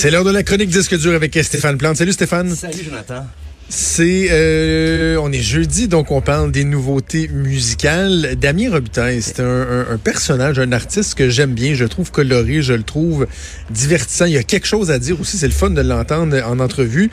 C'est l'heure de la chronique disque dur avec Stéphane Plante. Salut Stéphane. Salut Jonathan. C'est, euh, on est jeudi, donc on parle des nouveautés musicales. Damien Robitaille, c'est un, un, un, personnage, un artiste que j'aime bien. Je le trouve coloré, je le trouve divertissant. Il y a quelque chose à dire aussi. C'est le fun de l'entendre en entrevue.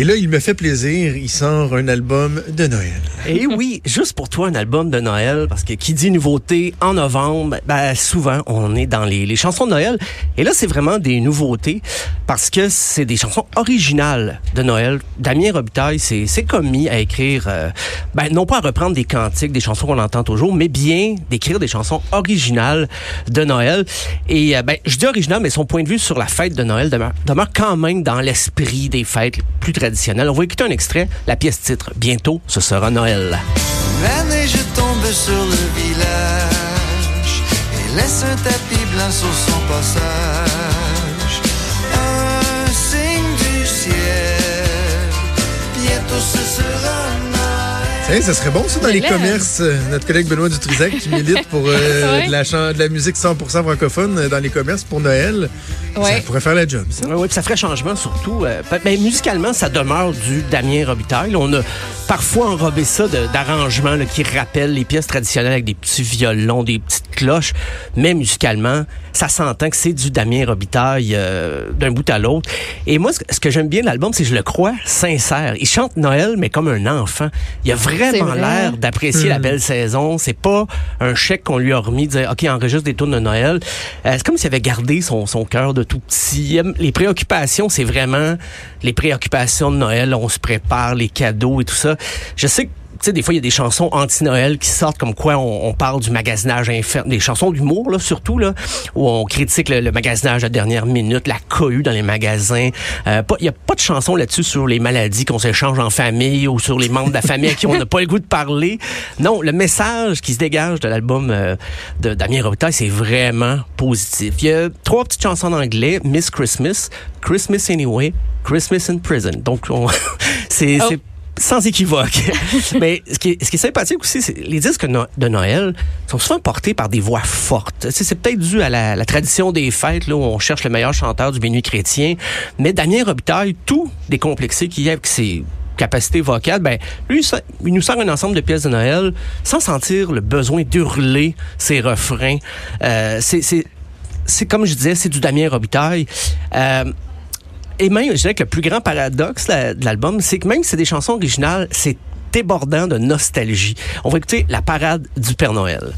Et là, il me fait plaisir. Il sort un album de Noël. Et oui, juste pour toi, un album de Noël, parce que qui dit nouveauté en novembre, ben, souvent, on est dans les, chansons de Noël. Et là, c'est vraiment des nouveautés parce que c'est des chansons originales de Noël. Damien Robitaille c'est commis à écrire, euh, ben, non pas à reprendre des cantiques, des chansons qu'on entend toujours, mais bien d'écrire des chansons originales de Noël. Et euh, ben, je dis original, mais son point de vue sur la fête de Noël demeure, demeure quand même dans l'esprit des fêtes plus traditionnelles. On va écouter un extrait, la pièce titre. Bientôt, ce sera Noël. La neige tombe sur le village et laisse un tapis blanc sur son passage. Un signe du ciel, bientôt ce sera Noël. Hey, ça serait bon ça dans les commerces. Notre collègue Benoît Dutrisac qui milite pour euh, de, la de la musique 100% francophone euh, dans les commerces pour Noël. Ouais. Ça pourrait faire la job, ça. Oui, ouais, ça ferait changement surtout. Euh, mais musicalement, ça demeure du Damien Robitaille. On a parfois enrobé ça d'arrangements qui rappellent les pièces traditionnelles avec des petits violons, des petites cloches. Mais musicalement, ça s'entend que c'est du Damien Robitaille euh, d'un bout à l'autre. Et moi, ce que j'aime bien de l'album, c'est que je le crois sincère. Il chante Noël, mais comme un enfant. Il a vraiment l'air d'apprécier la hmm. belle saison. C'est pas un chèque qu'on lui a remis, de dire, OK, enregistre des tours de Noël. Euh, c'est comme s'il avait gardé son, son cœur de tout petit. Les préoccupations, c'est vraiment les préoccupations de Noël. On se prépare, les cadeaux et tout ça. Je sais que sais, des fois, il y a des chansons anti-Noël qui sortent comme quoi on, parle du magasinage infernal. Des chansons d'humour, là, surtout, là, où on critique le, magasinage à dernière minute, la cohue dans les magasins. Euh, il n'y a pas de chansons là-dessus sur les maladies qu'on s'échange en famille ou sur les membres de la famille à qui on n'a pas le goût de parler. Non, le message qui se dégage de l'album euh, de Damien Robitaille, c'est vraiment positif. Il y a trois petites chansons en anglais, Miss Christmas, Christmas Anyway, Christmas in Prison. Donc, c'est... Oh sans équivoque. Mais ce qui, est, ce qui est sympathique aussi, c'est les disques de Noël sont souvent portés par des voix fortes. C'est peut-être dû à la, tradition des fêtes, là, où on cherche le meilleur chanteur du béni chrétien. Mais Damien Robitaille, tout décomplexé qu'il y a avec ses capacités vocales, ben, lui, il nous sort un ensemble de pièces de Noël sans sentir le besoin d'hurler ses refrains. Euh, c'est comme je disais, c'est du Damien Robitaille. Euh, et même, je dirais que le plus grand paradoxe de l'album, c'est que même si c'est des chansons originales, c'est débordant de nostalgie. On va écouter la parade du Père Noël.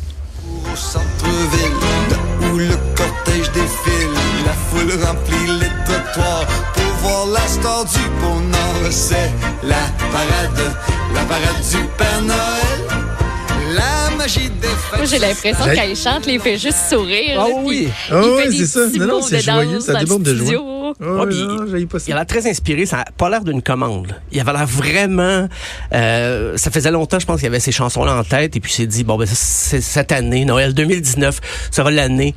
Au centre-ville, où le cortège défile, la foule remplit les trottoirs pour voir la star du Pôle Nord. C'est la parade, la parade du Père Noël. La magie des fêtes. Moi, j'ai l'impression qu'elle chante, les fait juste sourire. Ah oui. Ah oui, c'est ça. Non, non, c'est joyeux. Ça déborde de joie. Oh, il a l'air très inspiré. Ça n'a pas l'air d'une commande. Il avait l'air vraiment. Euh, ça faisait longtemps, je pense, qu'il avait ces chansons-là en tête. Et puis, il s'est dit bon, ben, cette année, Noël 2019, sera l'année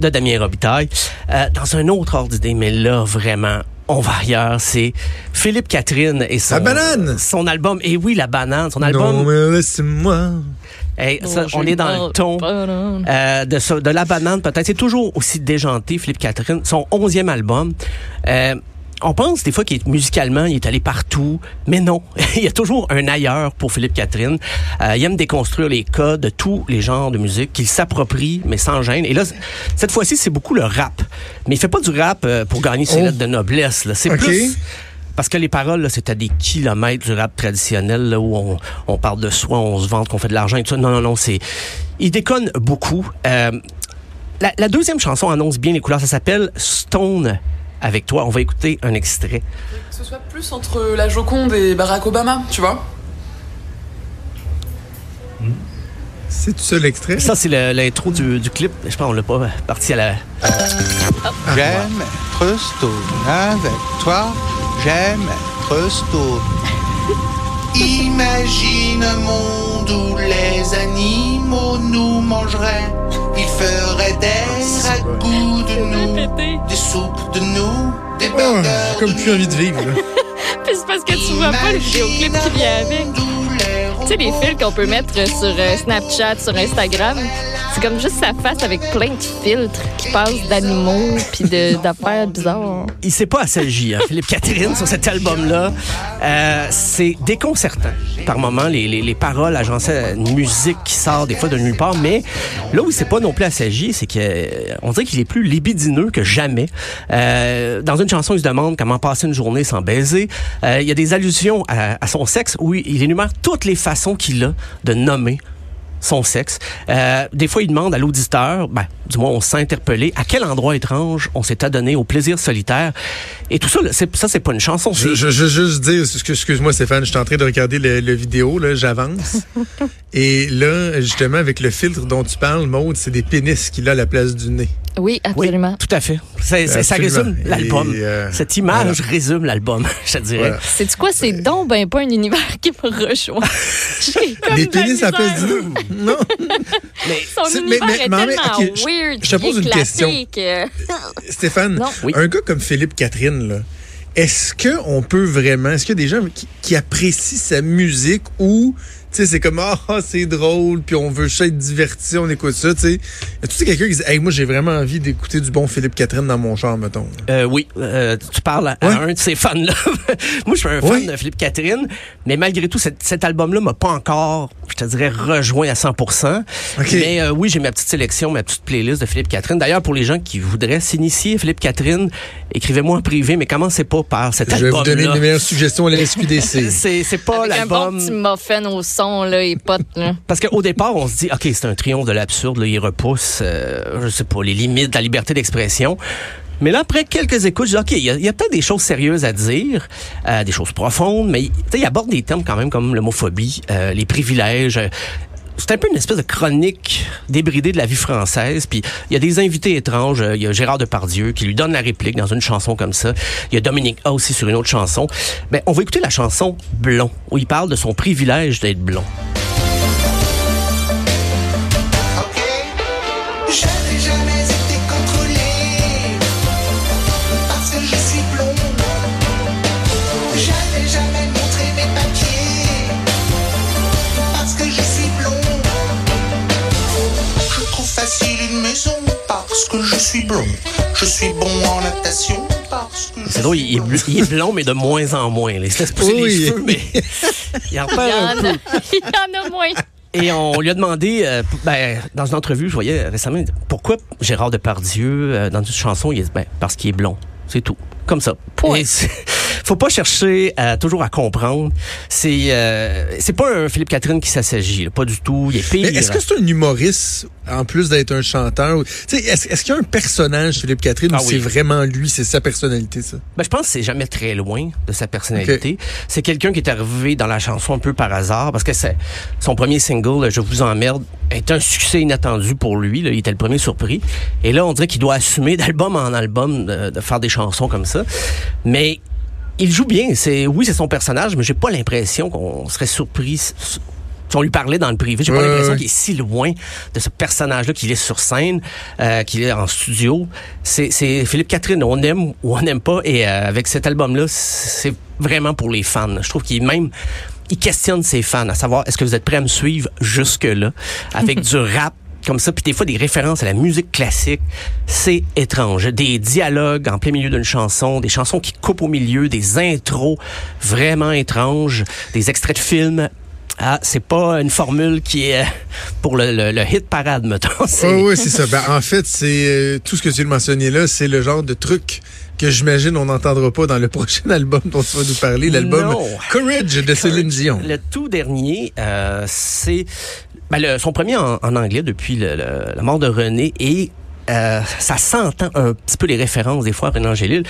de Damien Robitaille. Euh, dans un autre ordre d'idée, mais là, vraiment, on va ailleurs. C'est Philippe Catherine et son, son album. Et oui, la banane, son album. Non, mais laisse-moi. on est dans le ton euh, de, de la banane, peut-être. C'est toujours aussi déjanté, Philippe Catherine. Son onzième album. Euh, on pense des fois qu'il est musicalement, il est allé partout, mais non, il y a toujours un ailleurs pour Philippe Catherine. Euh, il aime déconstruire les codes de tous les genres de musique qu'il s'approprie, mais sans gêne. Et là, cette fois-ci, c'est beaucoup le rap. Mais il fait pas du rap euh, pour gagner ses oh. lettres de noblesse. C'est plus parce que les paroles, c'est à des kilomètres du rap traditionnel là, où on, parle de soi, on se vante, qu'on fait de l'argent et tout ça. Non, non, non, c'est... Il déconne beaucoup. Euh, la, la, deuxième chanson annonce bien les couleurs. Ça s'appelle Stone avec toi. On va écouter un extrait. Que ce soit plus entre la Joconde et Barack Obama, tu vois C'est tout ça l'extrait? Ça, c'est l'intro du, du, clip. Je pense qu'on l'a pas parti à la. J'aime avec toi. J'aime être Imagine un monde où les animaux nous mangeraient. Ils feraient des ragoûts de nous, des soupes de nous, des oh, burgers. comme tu as envie de vivre. Puis c'est parce que tu vois pas le vidéoclip qui vient avec. sais, les fils qu'on peut mettre sur euh, Snapchat, sur Instagram, c'est comme juste sa face avec plein de filtres qui passent d'animaux puis d'affaires bizarres. il s'est pas assagi, hein, Philippe Catherine, sur cet album-là. Euh, c'est déconcertant. Par moments, les, les, les paroles agençaient une musique qui sort des fois de nulle part, mais là où il s'est pas non plus assagi, c'est qu'on dirait qu'il est plus libidineux que jamais. Euh, dans une chanson, il se demande comment passer une journée sans baiser. Euh, il y a des allusions à, à son sexe où il énumère toutes les façons qu'il a de nommer son sexe. Euh, des fois, il demande à l'auditeur, ben, du moins, on s'est interpellé, à quel endroit étrange on s'est adonné au plaisir solitaire. Et tout ça, là, c'est- ça, c'est pas une chanson. Je, c'est- je, je- juste dire, excuse- excuse-moi Stéphane, je suis en train de regarder le, le vidéo, là, j'avance. Et là, justement, avec le filtre dont tu parles, Maude, c'est des pénis qu'il a à la place du nez. Oui, Oui, absolument. tout à fait. C'est- c'est- ça Absolument. résume l'album. Et, euh, Cette image résume l'album, je te dirais. Voilà. C'est-tu quoi? C'est donc ben pas un univers qui me rejoint. Des pénis à la place du nez? Non. Mais Son univers mais- mais- est mais en tellement fait, ok, je- weird. je te pose une question. Stéphane, Non. Oui. un gars comme Philippe Catherine, là, est-ce qu'on peut vraiment, est-ce qu'il y a des gens qui, qui apprécient sa musique ou, tu sais, c'est comme, ah, ah, c'est drôle, puis on veut juste être diverti, on écoute ça, tu sais. Y a-tu quelqu'un qui dit, hey, moi, j'ai vraiment envie d'écouter du bon Philippe Catherine dans mon char, mettons? Euh, oui, euh, tu parles à, un de ces fans-là. Moi, je suis un fan Oui. de Philippe Catherine, mais malgré tout, cet, cet album-là m'a pas encore, je te dirais, rejoint à 100 OK. Mais euh, oui, j'ai ma petite sélection, ma petite playlist de Philippe Catherine. D'ailleurs, pour les gens qui voudraient s'initier, Philippe Catherine, écrivez-moi en privé, mais commencez pas par cet Je vais vous donner album-là. les meilleures suggestions à la SQDC. C'est pas Avec un bon l'album. petit muffin au son, là, et potes, là. Parce qu'au départ, on se dit, OK, c'est un triomphe de l'absurde, là, il repousse, euh, je sais pas, les limites de la liberté d'expression. Mais là, après quelques écoutes, je dis, OK, il y a, a peut-être des choses sérieuses à dire, euh, des choses profondes, mais tu sais, il aborde des thèmes quand même comme l'homophobie, euh, les privilèges. C'est un peu une espèce de chronique débridée de la vie française. Puis il y a des invités étranges. Il y a Gérard Depardieu qui lui donne la réplique dans une chanson comme ça. Il y a Dominique A aussi sur une autre chanson. Ben, on va écouter la chanson Blond, où il parle de son privilège d'être blond. Parce que je suis blond. Je suis bon en natation parce que je C'est drôle, il est, bl- il est blond, mais de moins en moins. Il se laisse pousser Oui. les cheveux, mais il en perd un en peu. a, il y en a moins. Et on lui a demandé, euh, ben, dans une entrevue, je voyais récemment, pourquoi Gérard Depardieu, euh, dans une chanson, il dit, ben, parce qu'il est blond. C'est tout. Comme ça. Point. Faut pas chercher euh, toujours à comprendre. C'est euh, c'est pas un Philippe Catherine qui s'assagit, là, pas du tout. Il est pire. Mais est-ce que c'est un humoriste, en plus d'être un chanteur? est-ce qu'il y a un personnage, Philippe Catherine, Ah ou oui. c'est vraiment lui, c'est sa personnalité, ça? Ben, je pense que c'est jamais très loin de sa personnalité. C'est quelqu'un qui est arrivé dans la chanson un peu par hasard parce que c'est son premier single, Je vous emmerde, est un succès inattendu pour lui. Là. Il était le premier surpris. Et là, on dirait qu'il doit assumer d'album en album de, de faire des chansons comme ça. Mais il joue bien. C'est oui, c'est son personnage, mais j'ai pas l'impression qu'on serait surpris. Si on lui parlait dans le privé, j'ai pas l'impression qu'il est si loin de ce personnage-là, qu'il est sur scène, euh, qu'il est en studio. C'est c'est Philippe Catherine, on aime ou on n'aime pas. Et euh, avec cet album-là, c'est vraiment pour les fans. Je trouve qu'il même il questionne ses fans, à savoir est-ce que vous êtes prêts à me suivre jusque-là, avec du rap comme ça, puis des fois des références à la musique classique, c'est étrange. Des dialogues en plein milieu d'une chanson, des chansons qui coupent au milieu, des intros vraiment étranges, des extraits de films. Ah, c'est pas une formule qui est pour le, le- le hit parade, mettons. C'est- Oui, oui, c'est ça. Ben, en fait, c'est euh, tout ce que tu viens de mentionner là, c'est le genre de truc que j'imagine on n'entendra pas dans le prochain album dont tu vas nous parler, l'album. Courage de Céline Dion. Le tout dernier, euh, c'est ben, le- son premier en, en anglais depuis le- le- la mort de René et euh, ça s'entend un petit peu les références des fois à René Angélil.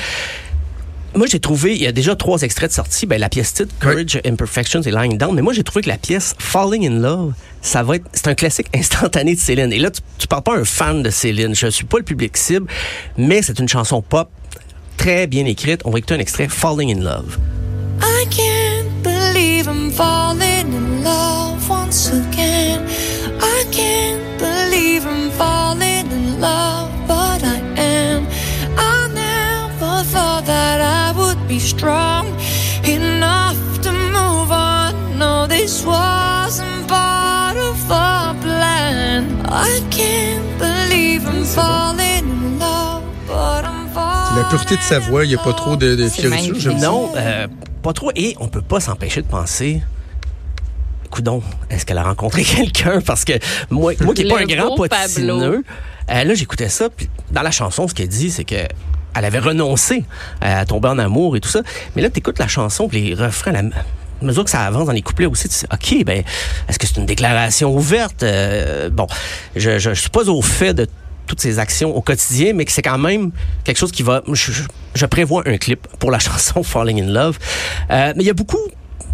Moi, j'ai trouvé, il y a déjà trois extraits de sortie, ben, la pièce titre, Courage, Imperfections et Lying Down, mais moi, j'ai trouvé que la pièce Falling in Love, ça va être, c'est un classique instantané de Céline. Et là, tu, tu parles pas un fan de Céline, je suis pas le public cible, mais c'est une chanson pop très bien écrite. On va écouter un extrait, Falling in Love. I can't believe I'm falling in love once again. Love, but I am. I never thought that I would be strong enough to move on. No, this was wasn't part of a plan. I can't believe I'm falling in love, but I'm falling. La pureté de sa voix, il n'y a pas trop de, de fioritures. Non, euh, pas trop. Et on peut pas s'empêcher de penser. Coudon, est-ce qu'elle a rencontré quelqu'un? Parce que moi, moi qui n'ai pas un grand potineux, euh, là, j'écoutais ça, puis dans la chanson, ce qu'elle dit, c'est que elle avait renoncé à tomber en amour et tout ça. Mais là, tu écoutes la chanson, puis les refrains, la mesure que ça avance dans les couplets aussi, tu sais, OK, ben, est-ce que c'est une déclaration ouverte? Euh, bon, je, je, je suis pas au fait de toutes ces actions au quotidien, mais que c'est quand même quelque chose qui va... Je- je prévois un clip pour la chanson Falling in Love. Euh, mais il y a beaucoup...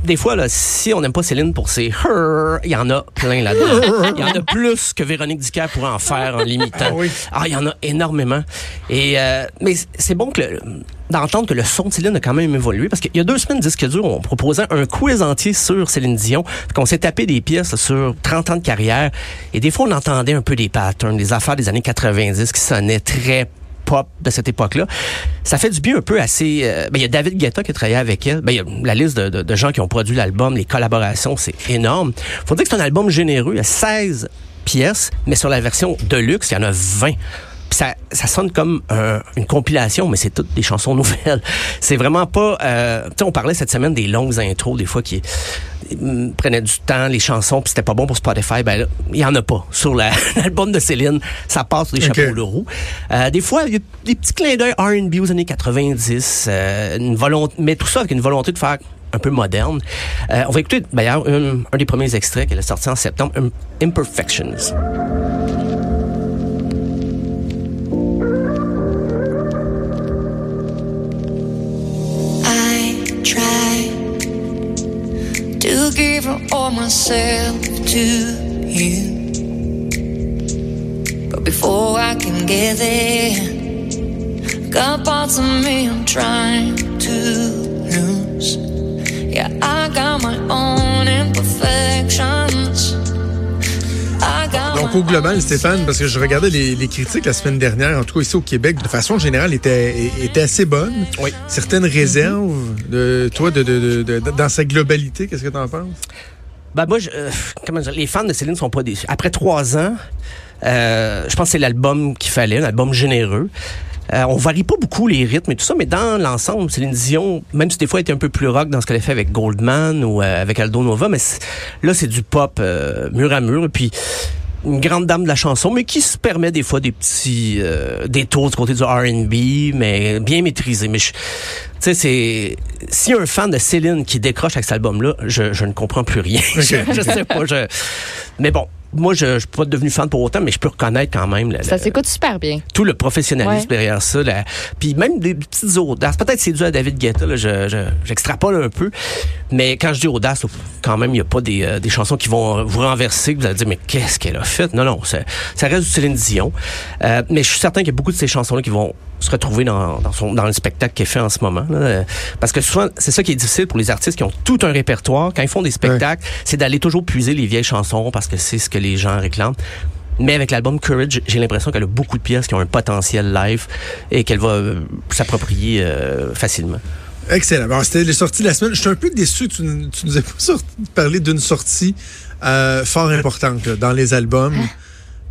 Des fois, là, si on n'aime pas Céline pour ses her, il y en a plein là-dedans. Il y en a plus que Véronique Dicker pourrait en faire en l'imitant. Ah oui. Ah, il y en a énormément. Et euh, mais c'est bon que le- d'entendre que le son de Céline a quand même évolué parce qu'il y a deux semaines disque dur, on proposait un quiz entier sur Céline Dion, qu'on s'est tapé des pièces sur 30 ans de carrière et des fois on entendait un peu des patterns, des affaires des années 90 qui sonnaient très pop de cette époque-là. Ça fait du bien un peu assez... euh, ben, il y a David Guetta qui a travaillé avec elle. Ben, la liste de gens qui ont produit l'album, les collaborations, c'est énorme. Faut dire que c'est un album généreux. Il y a 16 pièces, mais sur la version Deluxe, il y en a 20. Ça, ça sonne comme euh, une compilation, mais c'est toutes des chansons nouvelles. C'est vraiment pas... Euh, tu sais, on parlait cette semaine des longues intros, des fois, qui mm, prenaient du temps, les chansons, puis c'était pas bon pour Spotify. Ben il y en a pas. Sur la- l'album de Céline, ça passe Ok. chapeaux de roue. Euh, des fois, il y a des petits clins d'œil R&B aux années 90, euh, une volonté, mais tout ça avec une volonté de faire un peu moderne. Euh, on va écouter d'ailleurs un, un des premiers extraits qu'elle a sorti en septembre, Im- Imperfections. All myself to you. But before I can get there, got parts of me I'm trying to lose. Yeah, I got my own imperfections. Own Stéphane, parce que je regardais les, les critiques la semaine dernière, en tout cas ici au Québec, de façon générale, étaient, étaient assez bonnes. Oui. Certaines réserves de toi, de, de, de- de- dans sa globalité, qu'est-ce que tu en penses? Ben moi, je, euh, comment dire, les fans de Céline sont pas déçus. Après trois ans, euh, je pense que c'est l'album qu'il fallait, l'album généreux. Euh, on varie pas beaucoup les rythmes et tout ça, mais dans l'ensemble, Céline Dion, même si des fois elle était un peu plus rock dans ce qu'elle a fait avec Goldman ou euh, avec Aldo Nova, mais là c'est du pop euh, mur à mur. Et puis une grande dame de la chanson, mais qui se permet des fois des petits euh, détours du côté du R&B, mais bien maîtrisé. Mais tu sais, c'est si un fan de Céline qui décroche avec cet album-là, je, je ne comprends plus rien. je, je sais pas. Je... Mais bon, moi, je ne suis pas devenu fan pour autant, mais je peux reconnaître quand même Ça s'écoute super bien. tout le professionnalisme Ouais. derrière ça. la- Puis même des petites audaces. Peut-être c'est dû à David Guetta, là, je, je- j'extrapole un peu. Mais quand je dis audace, quand même, il n'y a pas des, euh, des chansons qui vont vous renverser, que vous allez dire, mais qu'est-ce qu'elle a fait? Non, non, ça, ça reste du Céline Dion. Euh, mais je suis certain qu'il y a beaucoup de ces chansons-là qui vont se retrouver dans, dans, son, dans le spectacle qu'elle fait en ce moment. là. Parce que souvent, c'est ça qui est difficile pour les artistes qui ont tout un répertoire. Quand ils font des spectacles, c'est d'aller toujours puiser les vieilles chansons parce que c'est ce que les gens réclament. Mais avec l'album Courage, j'ai l'impression qu'elle a beaucoup de pièces qui ont un potentiel live et qu'elle va euh, s'approprier euh, facilement. Excellent. Bon, c'était les sorties de la semaine. Je suis un peu déçu que tu, tu nous aies pas sorti, parlé d'une sortie euh, fort importante là, dans les albums.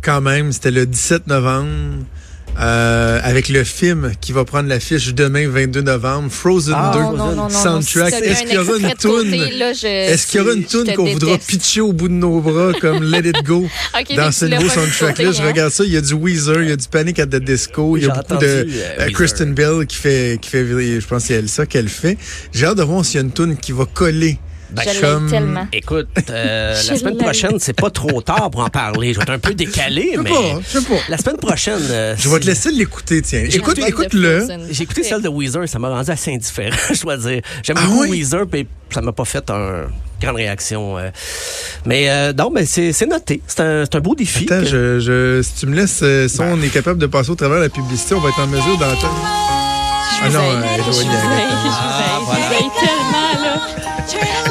Quand même, c'était le 17 novembre. Euh, avec le film qui va prendre l'affiche demain, 22 novembre, Frozen Ah, 2, non, non, non, soundtrack. Si Est-ce qu'il y aura une toune? là, Est-ce qu'il y aura une toune qu'on voudra pitcher au bout de nos bras comme Let It Go Ok, dans ce nouveau pas soundtrack-là? écouté, Je hein? regarde ça, il y a du Weezer, il y a du Panic at the Disco, il y a beaucoup de euh, euh. Kristen Bell qui fait, qui fait, je pense que c'est elle ça qu'elle fait. J'ai hâte de voir s'il y a une toune qui va coller. Ben, Je comme- l'aime tellement. Écoute, euh, Je la semaine prochaine, c'est pas trop tard pour en parler. Je vais être un peu décalé, Je sais mais pas, je sais pas. la semaine prochaine, euh, Je vais te laisser l'écouter, tiens. J'ai Écoute, écoute-le. J'ai écouté celle de Weezer, ça m'a rendu assez indifférent, je dois dire. J'aime Ah beaucoup oui? Weezer, mais ça m'a pas fait un grande réaction. euh. Mais euh, non, mais c'est noté. C'est un, beau défi. Attends, que- je, je, si tu me laisses, si Ben. on est capable de passer au travers de la publicité, on va être en mesure d'entendre. Ah non, euh, Je vous Joanie, haïs, arrête. je vous haïs, haïs tellement, là.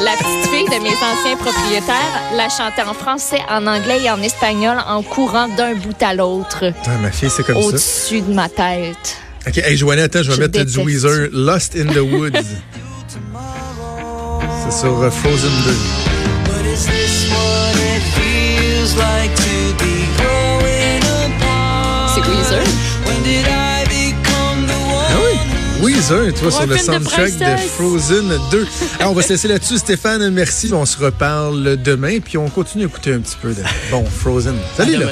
La petite fille de mes anciens propriétaires la chantait en français, en anglais et en espagnol en courant d'un bout à l'autre, ma fille, c'est comme ça. au-dessus de ma tête. OK, hey, Joanie, attends, je vais Je mettre du. Weezer, Lost in the Woods. c'est sur euh, Frozen 2. But is Weezer, tu vois, sur le de soundtrack de, princesse. Frozen 2. Alors, on va se laisser là-dessus, Stéphane. Merci. On se reparle demain, puis on continue à écouter un petit peu de bon Frozen. Salut, là.